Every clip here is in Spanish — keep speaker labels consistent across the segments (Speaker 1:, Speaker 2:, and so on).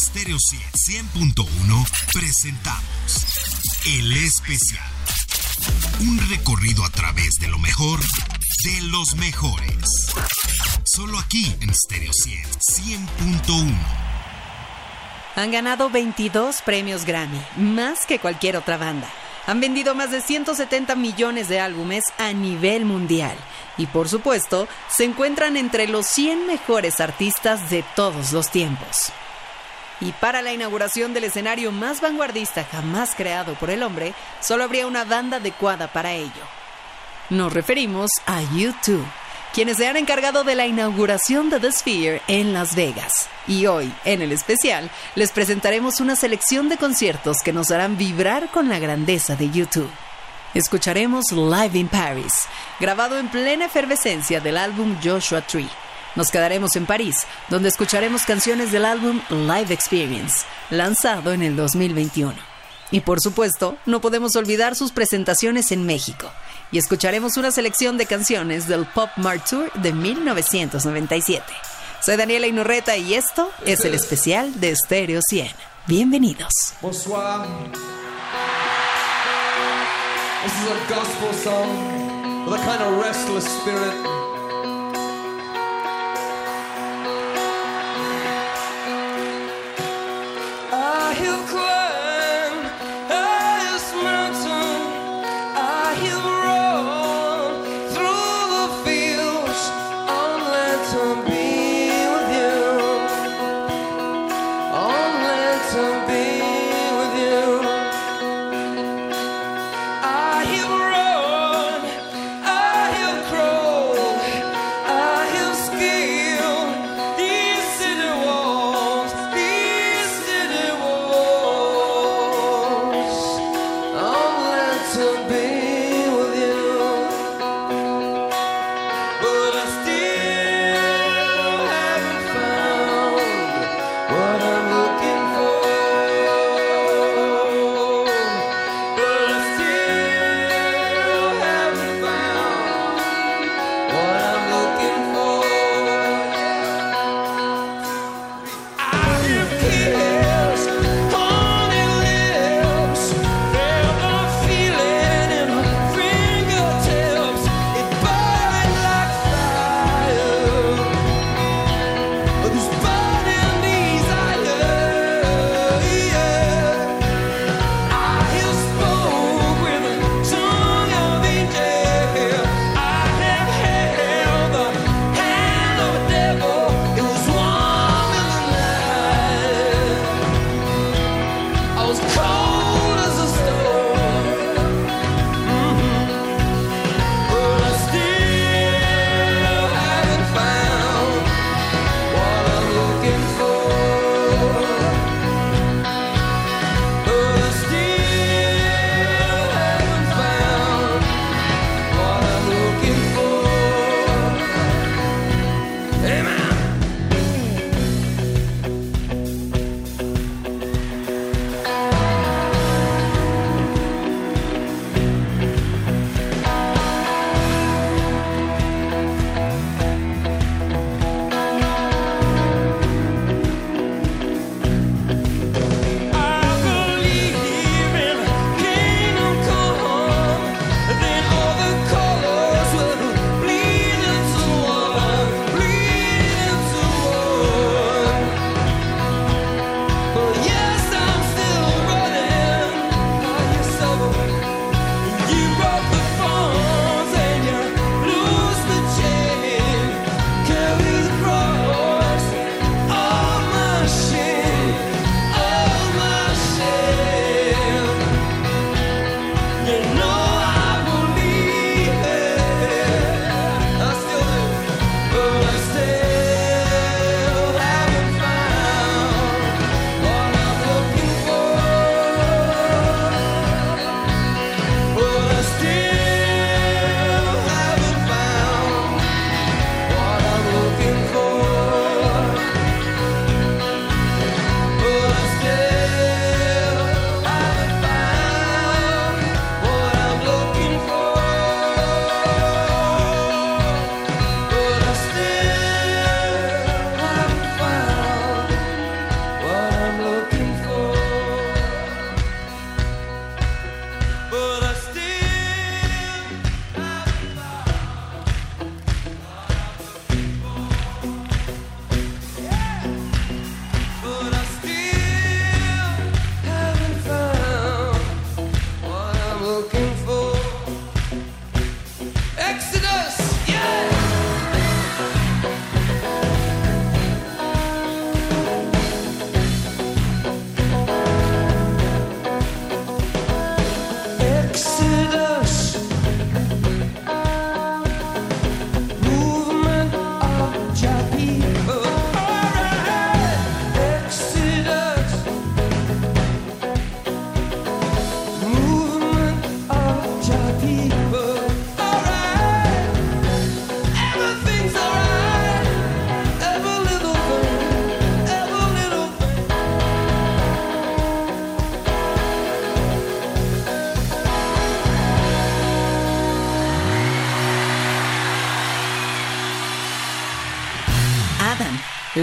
Speaker 1: Stereo 100.1 presentamos El Especial. Un recorrido a través de lo mejor de los mejores. Solo aquí en Stereo 100.1.
Speaker 2: Han ganado 22 premios Grammy, más que cualquier otra banda. Han vendido más de 170 millones de álbumes a nivel mundial. Y por supuesto, se encuentran entre los 100 mejores artistas de todos los tiempos. Y para la inauguración del escenario más vanguardista jamás creado por el hombre, solo habría una banda adecuada para ello. Nos referimos a U2, quienes se han encargado de la inauguración de The Sphere en Las Vegas. Y hoy, en el especial, les presentaremos una selección de conciertos que nos harán vibrar con la grandeza de U2. Escucharemos Live in Paris, grabado en plena efervescencia del álbum Joshua Tree. Nos quedaremos en París, donde escucharemos canciones del álbum Live Experience, lanzado en el 2021. Y por supuesto, no podemos olvidar sus presentaciones en México. Y escucharemos una selección de canciones del Pop Mart Tour de 1997. Soy Daniela Inurreta y esto es el especial de Stereo 100. Bienvenidos.
Speaker 3: Bonsoir. Gospel song a kind of restless spirit.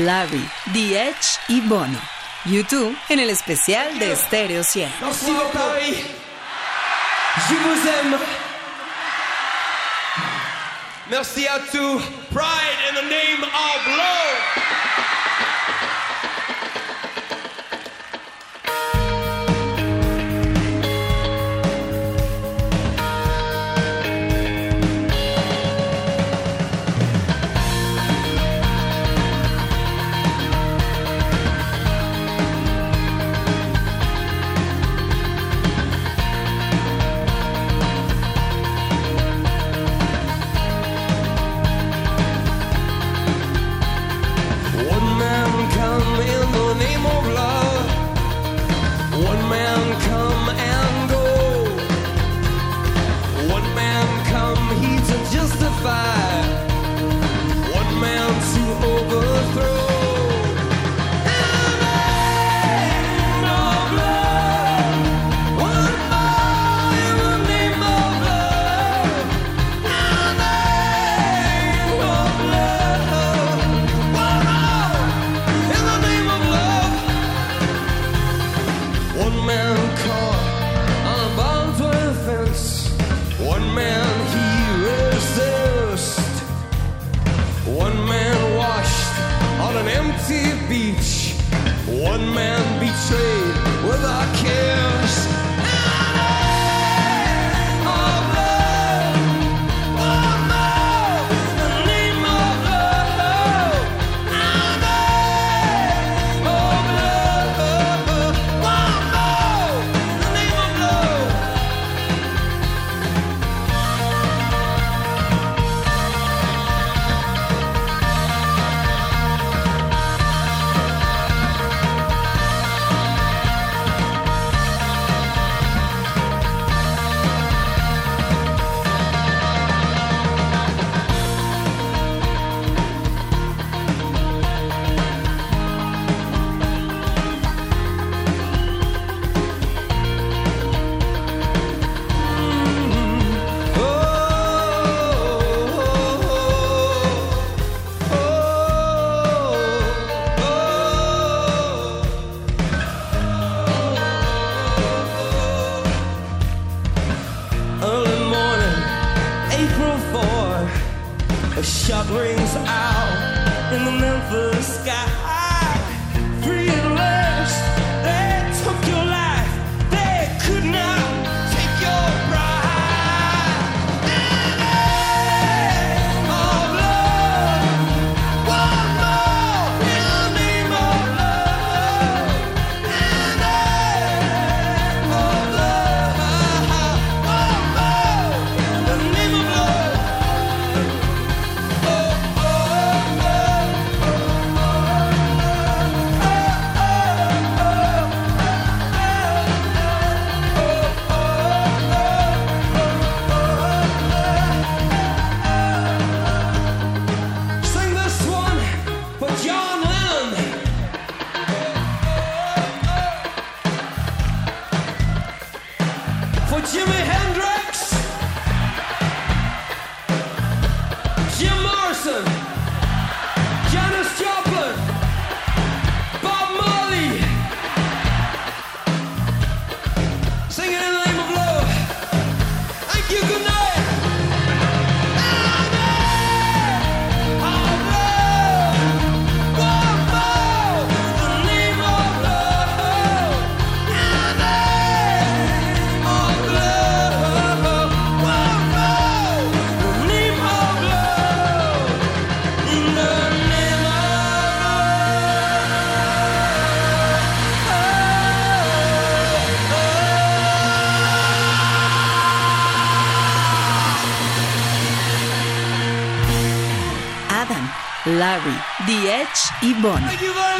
Speaker 2: Larry, The Edge y Bono. YouTube en el especial de Stereo 100.
Speaker 3: Merci de Paris. Je vous aime. Merci à tous. Pride in the name of love. Hendrix, Jim Morrison.
Speaker 2: Larry, The Edge y Bono.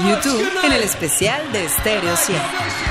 Speaker 2: YouTube en el especial de Stereo 100.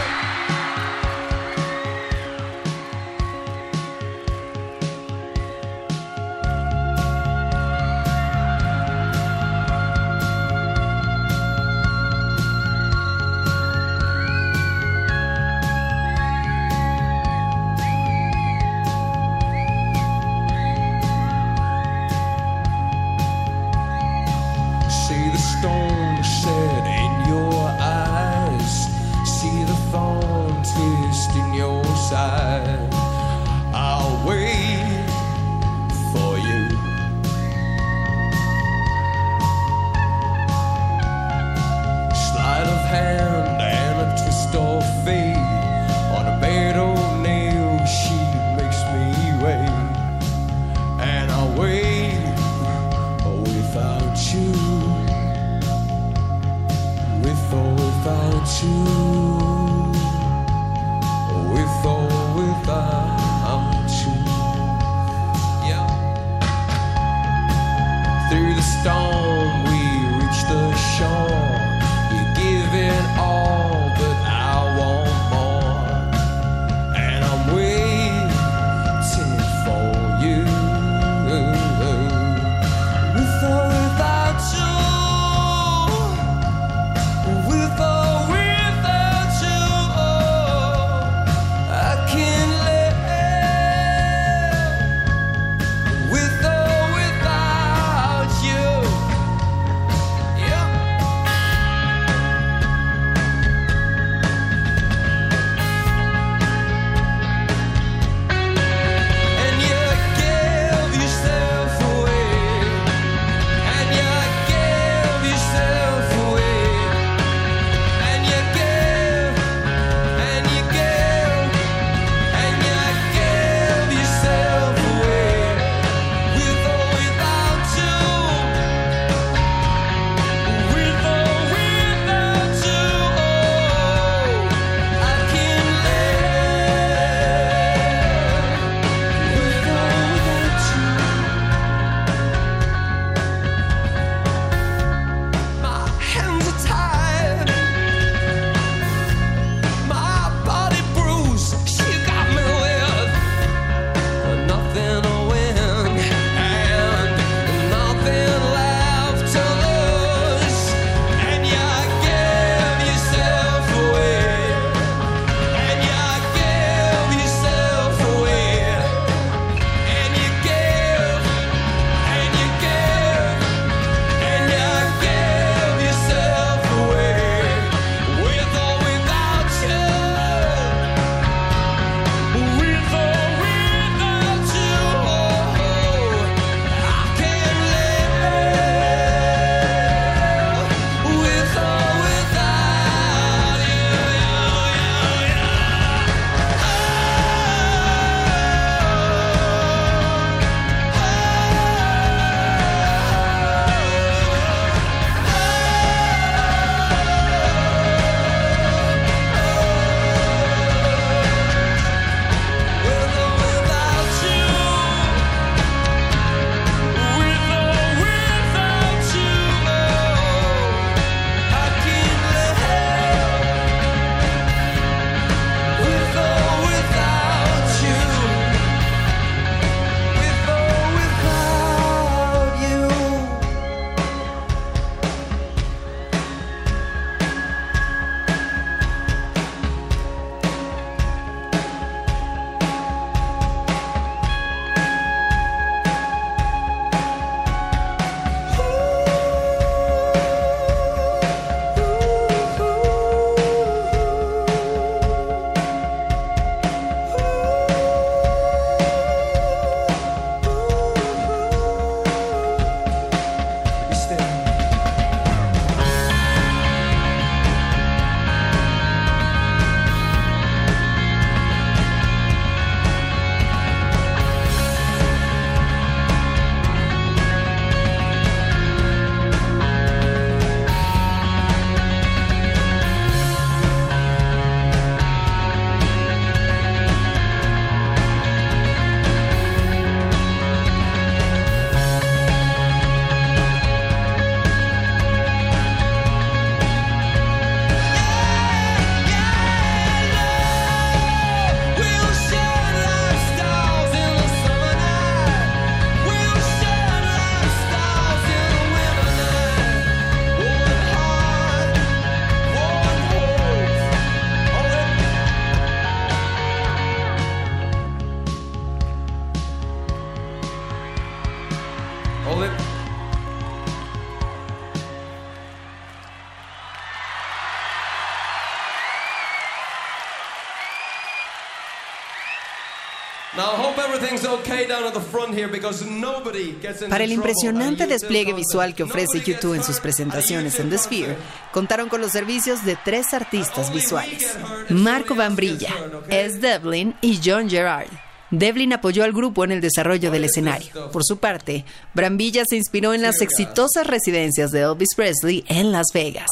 Speaker 2: Para el impresionante despliegue visual que ofrece YouTube en sus presentaciones en The Sphere, contaron con los servicios de tres artistas visuales, Marco Van Brilla, S. Devlin y John Gerard.
Speaker 3: Devlin apoyó al grupo en el desarrollo del escenario. Por su parte, Brambilla se inspiró en las exitosas residencias de Elvis Presley en Las Vegas.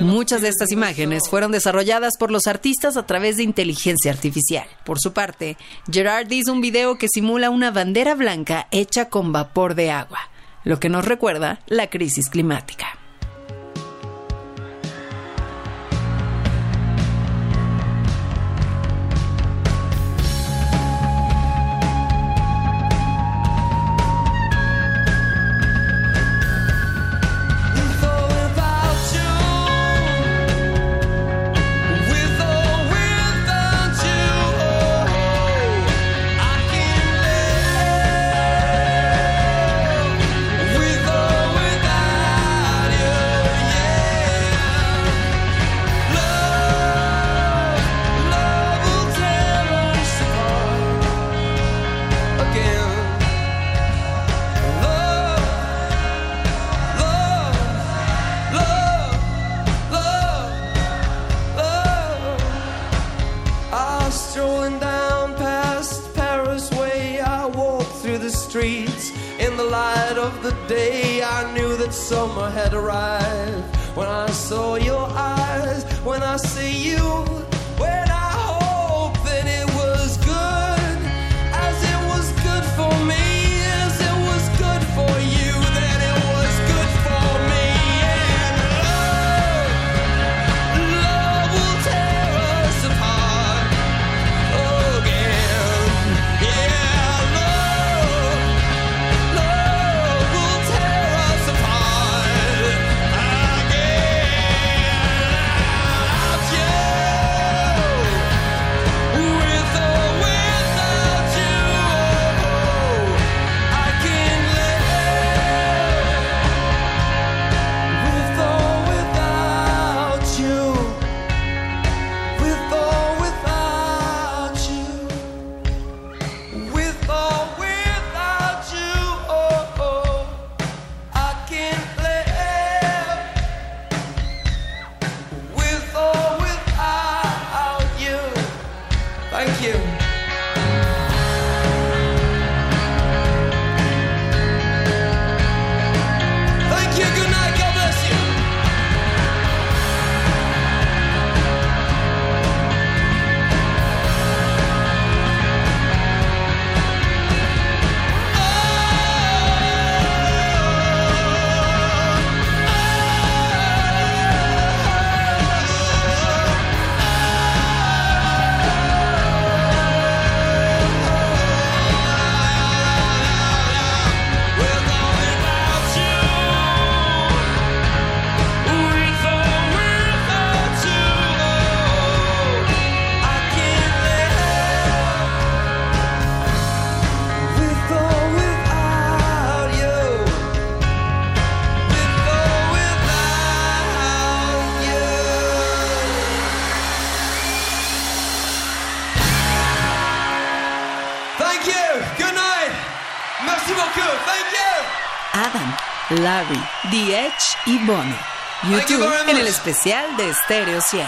Speaker 3: Muchas de estas imágenes fueron desarrolladas por los artistas a través de inteligencia artificial. Por su parte, Gerard hizo un video que simula una bandera blanca hecha con vapor de agua, lo que nos recuerda la crisis climática. The Edge y Bono. YouTube en el especial de Stereo 100.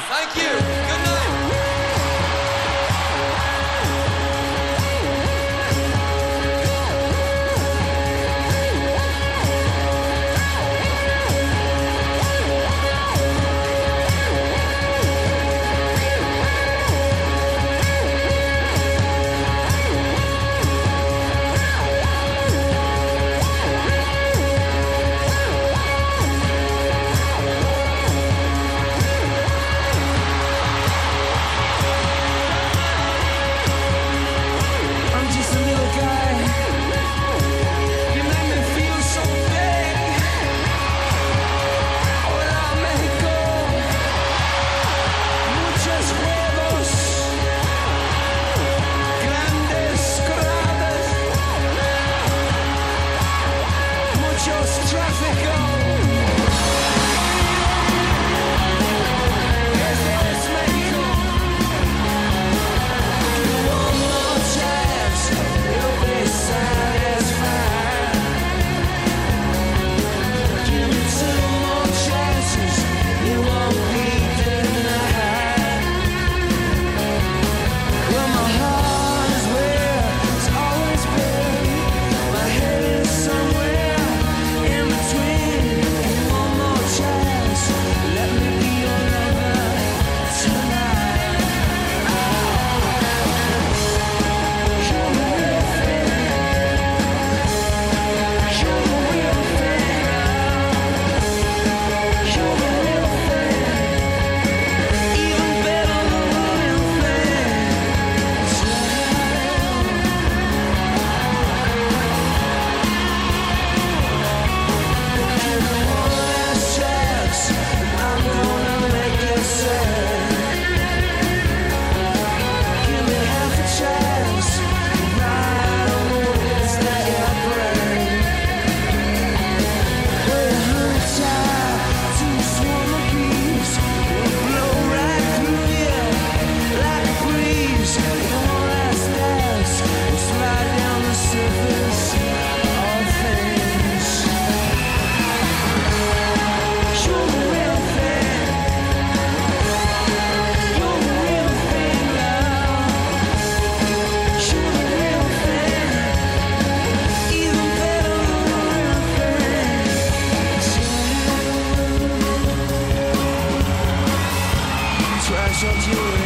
Speaker 3: I shot you.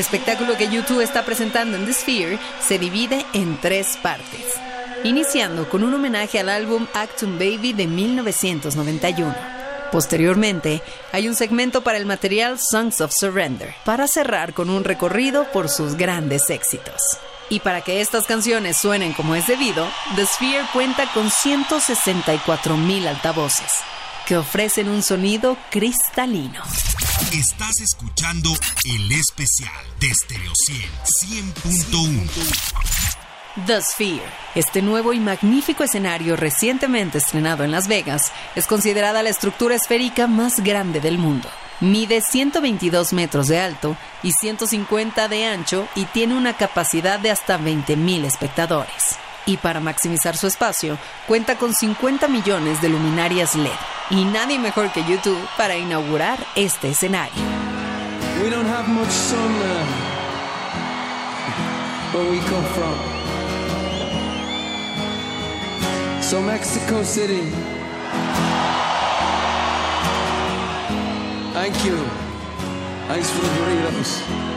Speaker 2: El espectáculo que YouTube está presentando en The Sphere se divide en tres partes, iniciando con un homenaje al álbum Actum Baby de 1991. Posteriormente, hay un segmento para el material Songs of Surrender, para cerrar con un recorrido por sus grandes éxitos. Y para que estas canciones suenen como es debido, The Sphere cuenta con 164.000 altavoces, que ofrecen un sonido cristalino.
Speaker 1: Estás escuchando el especial de Stereo 100 100.1.
Speaker 2: The Sphere, este nuevo y magnífico escenario recientemente estrenado en Las Vegas, es considerada la estructura esférica más grande del mundo. Mide 122 metros de alto y 150 de ancho y tiene una capacidad de hasta 20.000 espectadores y para maximizar su espacio, cuenta con 50 millones de luminarias LED. Y nadie mejor que YouTube para inaugurar este escenario.
Speaker 3: We don't have much sun there, where we come from. So Mexico City. Thank you. Thanks for the burritos.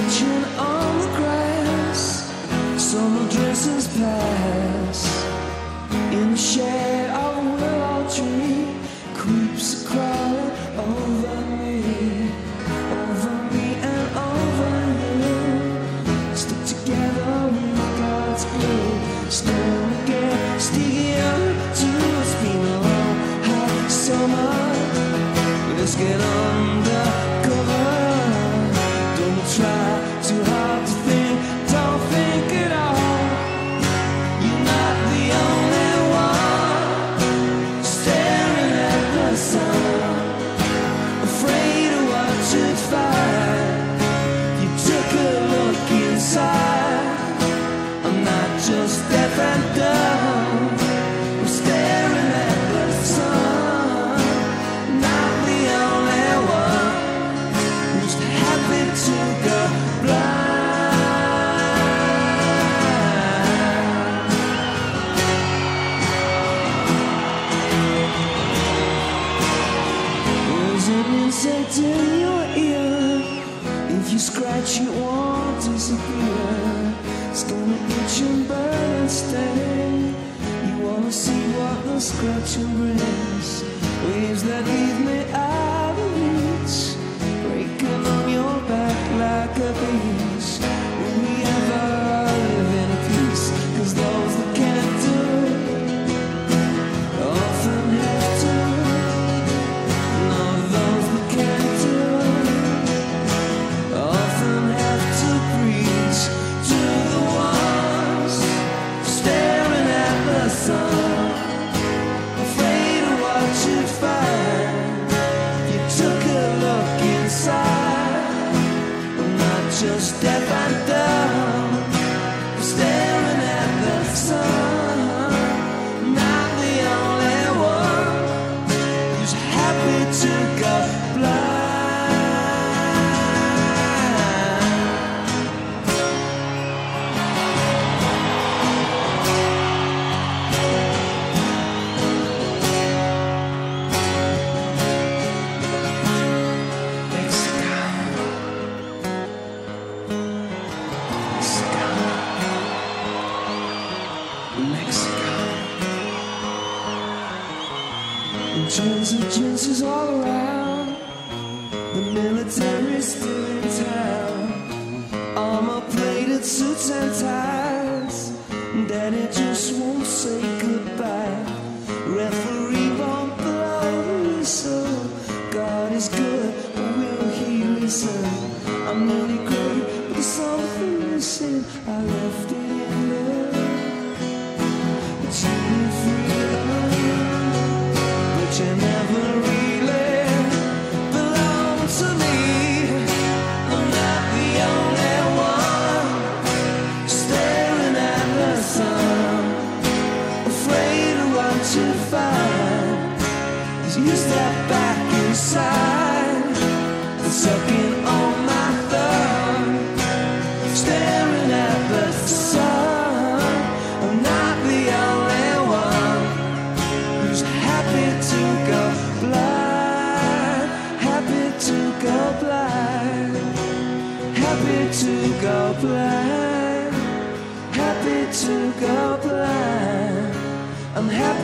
Speaker 3: Are on the grass, are dresses pass. In the shade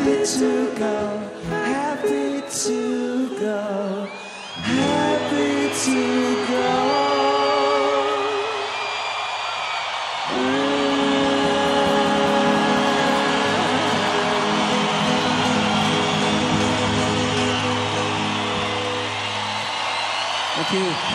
Speaker 3: happy to go,
Speaker 2: happy to go, happy to go. Thank you.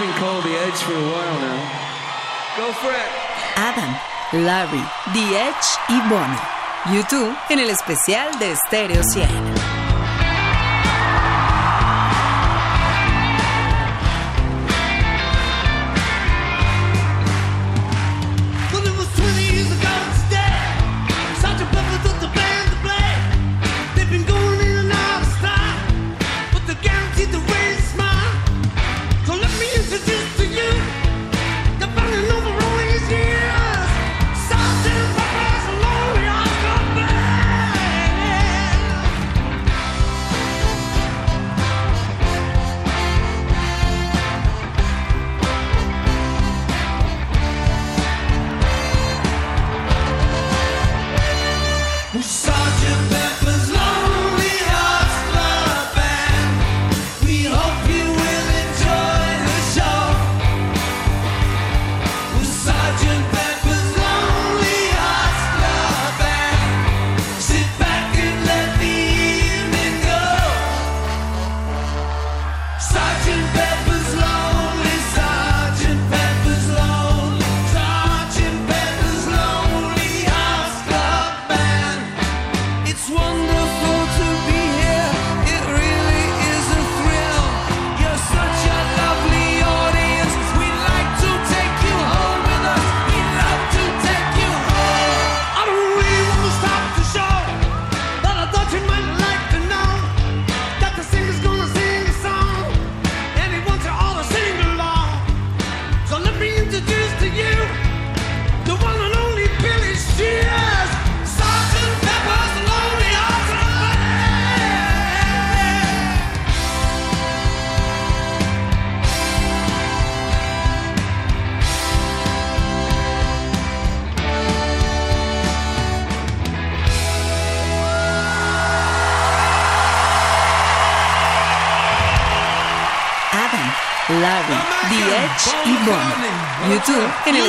Speaker 2: been called The Edge for a while now. Go for it.
Speaker 3: Adam, Larry, The Edge y Bono. YouTube en el especial de Stereo 100.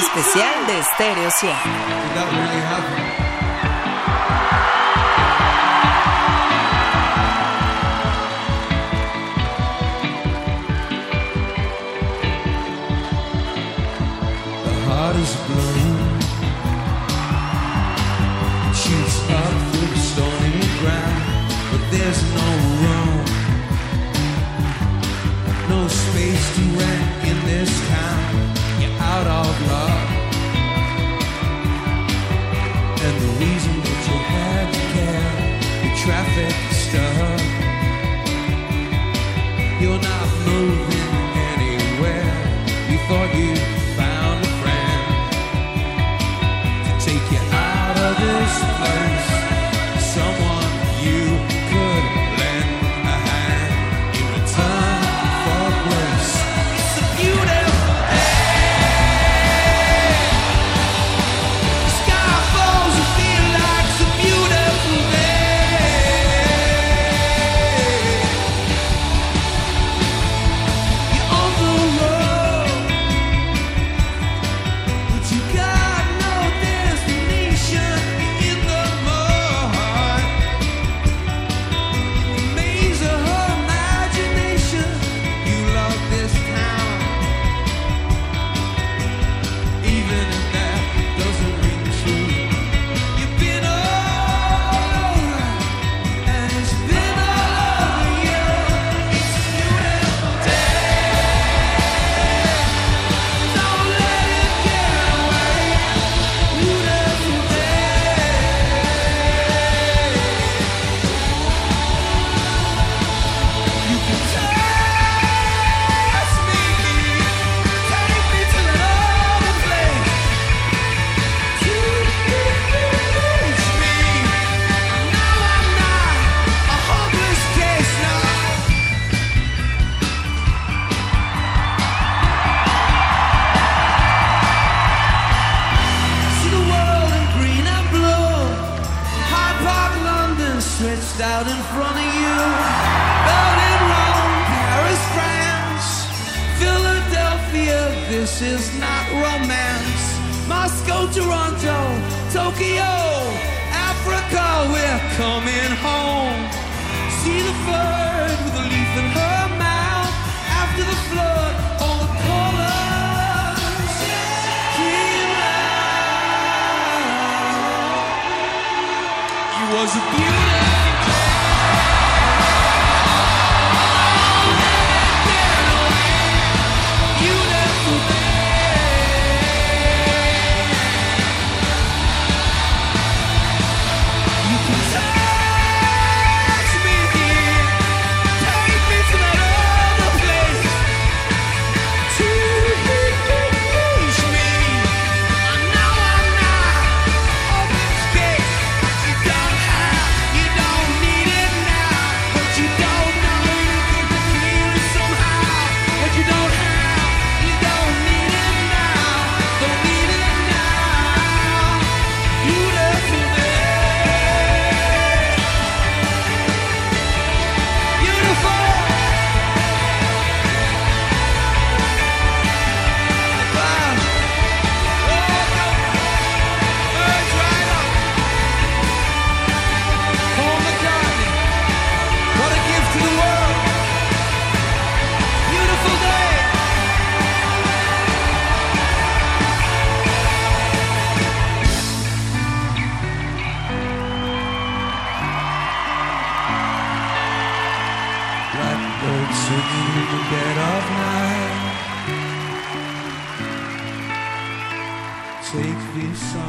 Speaker 3: especial de Stereo 100. coming home. See the fire.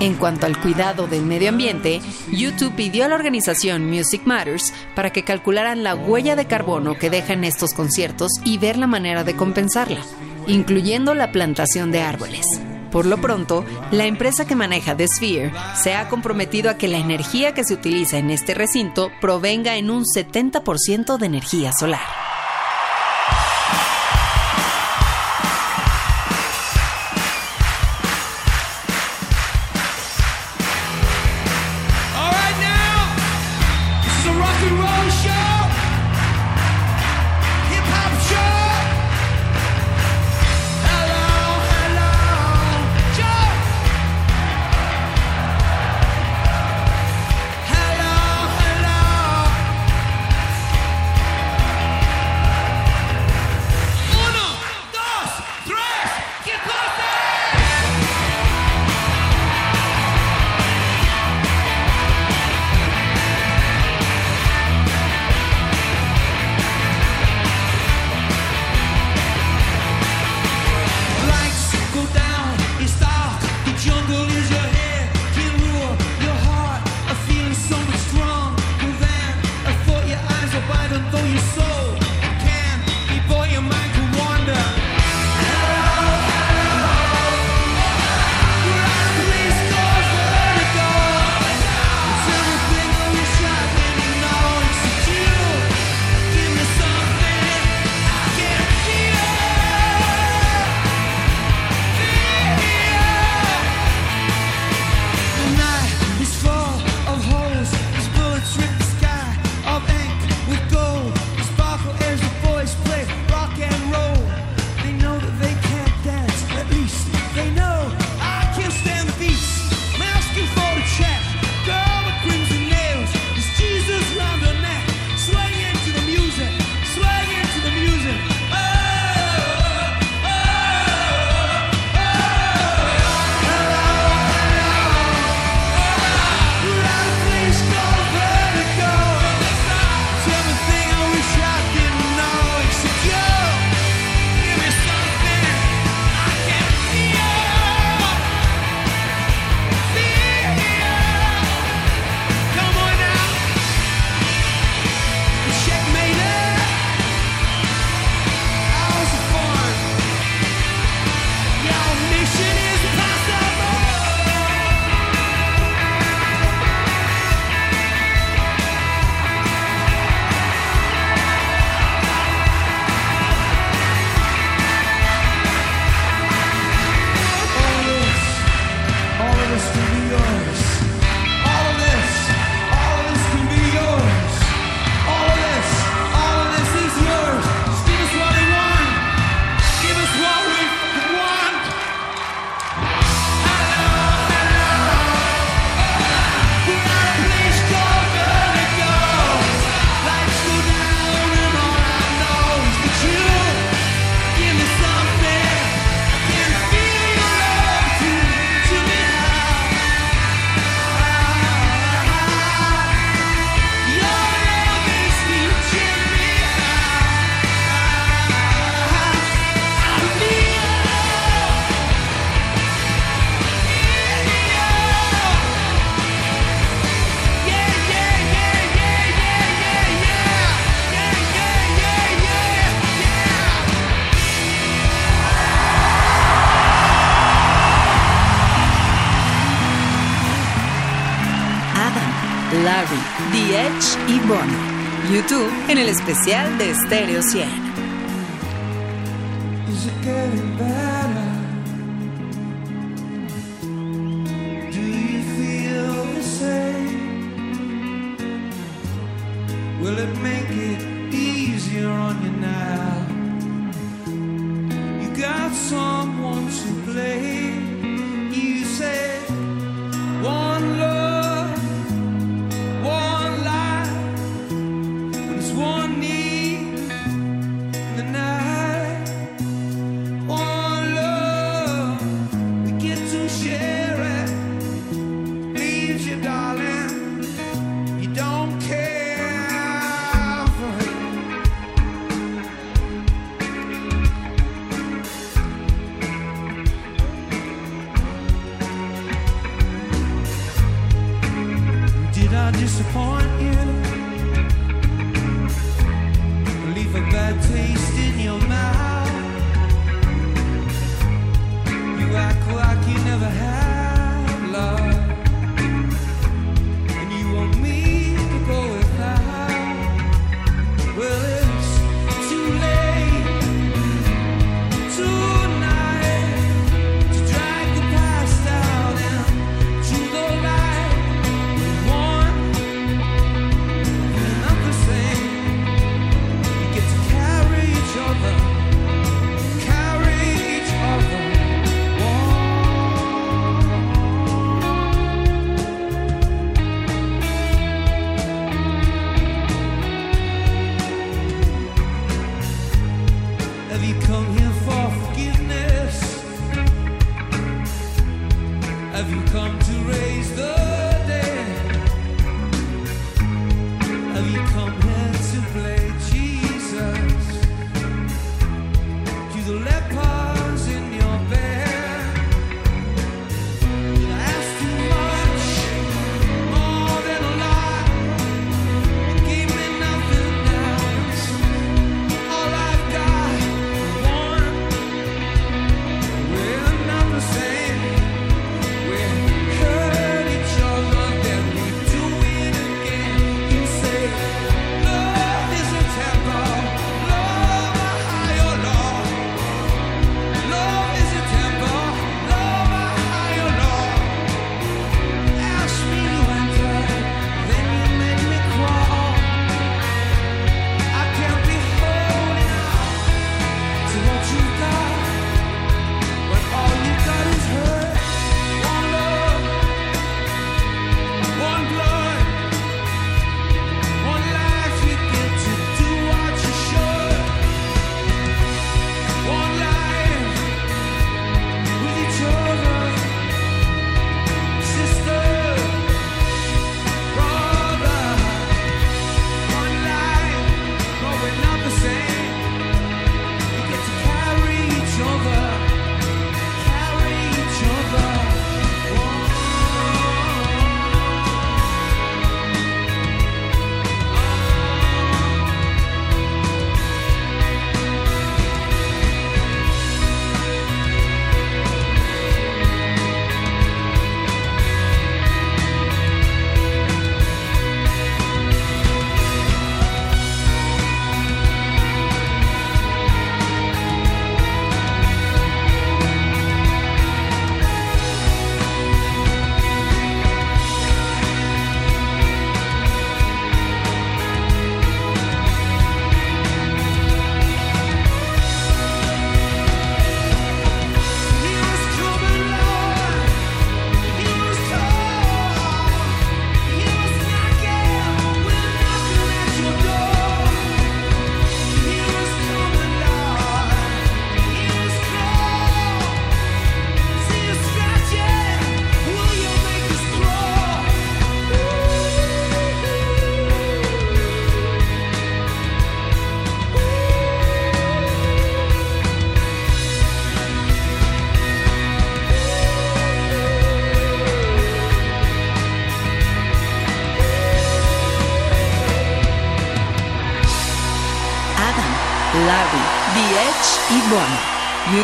Speaker 2: En cuanto al cuidado del medio ambiente, YouTube pidió a la organización Music Matters para que calcularan la huella de carbono que dejan estos conciertos y ver la manera de compensarla, incluyendo la plantación de árboles. Por lo pronto, la empresa que maneja The Sphere se ha comprometido a que la energía que se utiliza en este recinto provenga en un 70% de energía solar.
Speaker 3: YouTube en el especial de Stereo 100.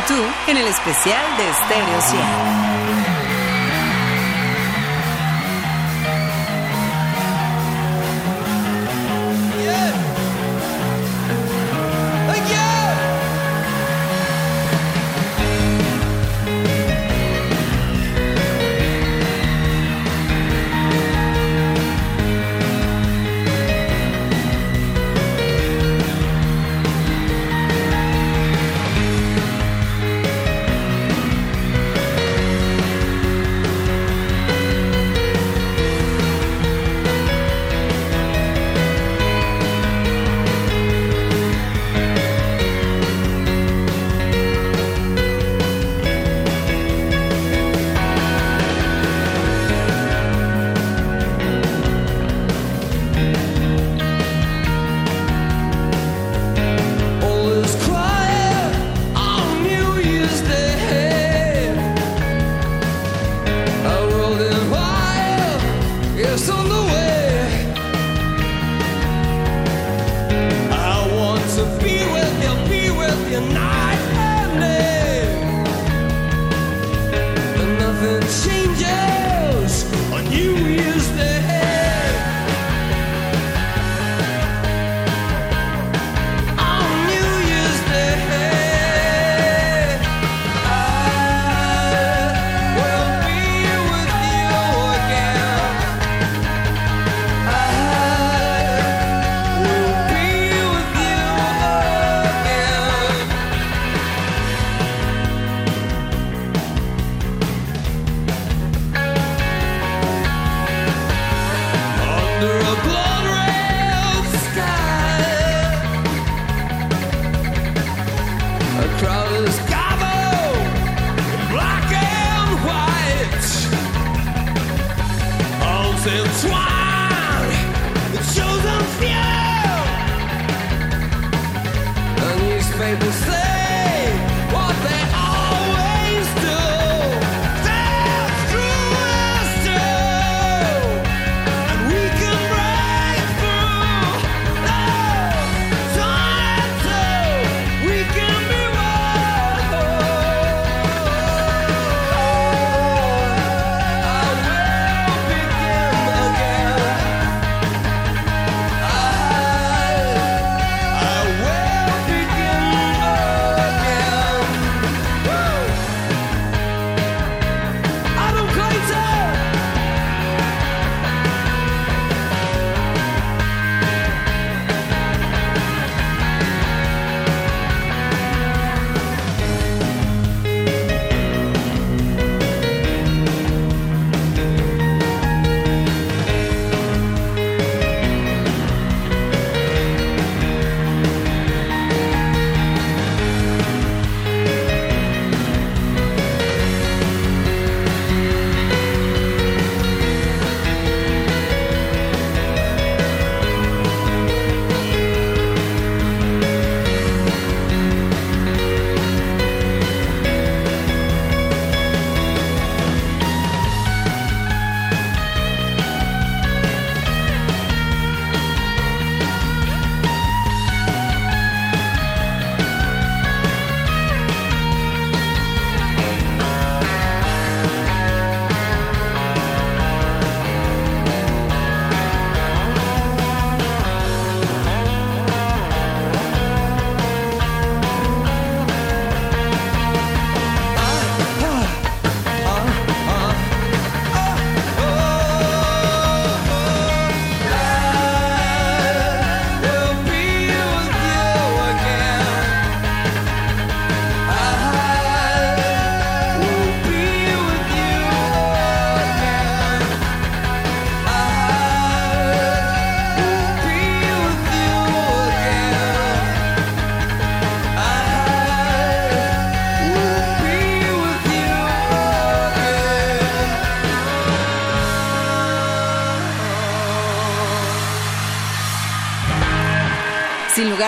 Speaker 3: tú en el especial de Stereo 100.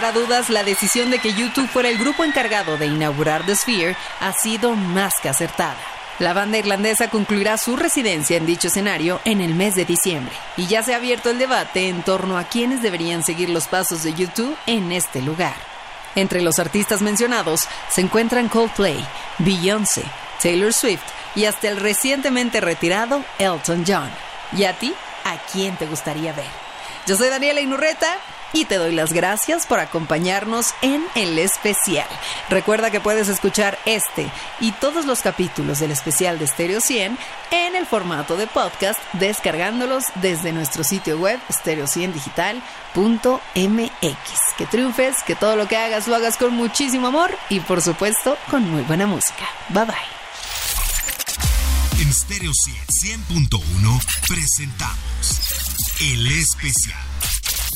Speaker 2: Lugar dudas, la decisión de que YouTube fuera el grupo encargado de inaugurar The Sphere ha sido más que acertada. La banda irlandesa concluirá su residencia en dicho escenario en el mes de diciembre, y ya se ha abierto el debate en torno a quiénes deberían seguir los pasos de YouTube en este lugar. Entre los artistas mencionados se encuentran Coldplay, Beyoncé, Taylor Swift y hasta el recientemente retirado Elton John. ¿Y a ti? ¿A quién te gustaría ver? Yo soy Daniela Inurreta y te doy las gracias por acompañarnos en el especial. Recuerda que puedes escuchar este y todos los capítulos del especial de Stereo 100 en el formato de podcast descargándolos desde nuestro sitio web stereo100digital.mx. Que triunfes, que todo lo que hagas lo hagas con muchísimo amor y por supuesto con muy buena música. Bye bye.
Speaker 1: En Stereo 100, 100.1 presentamos El Especial.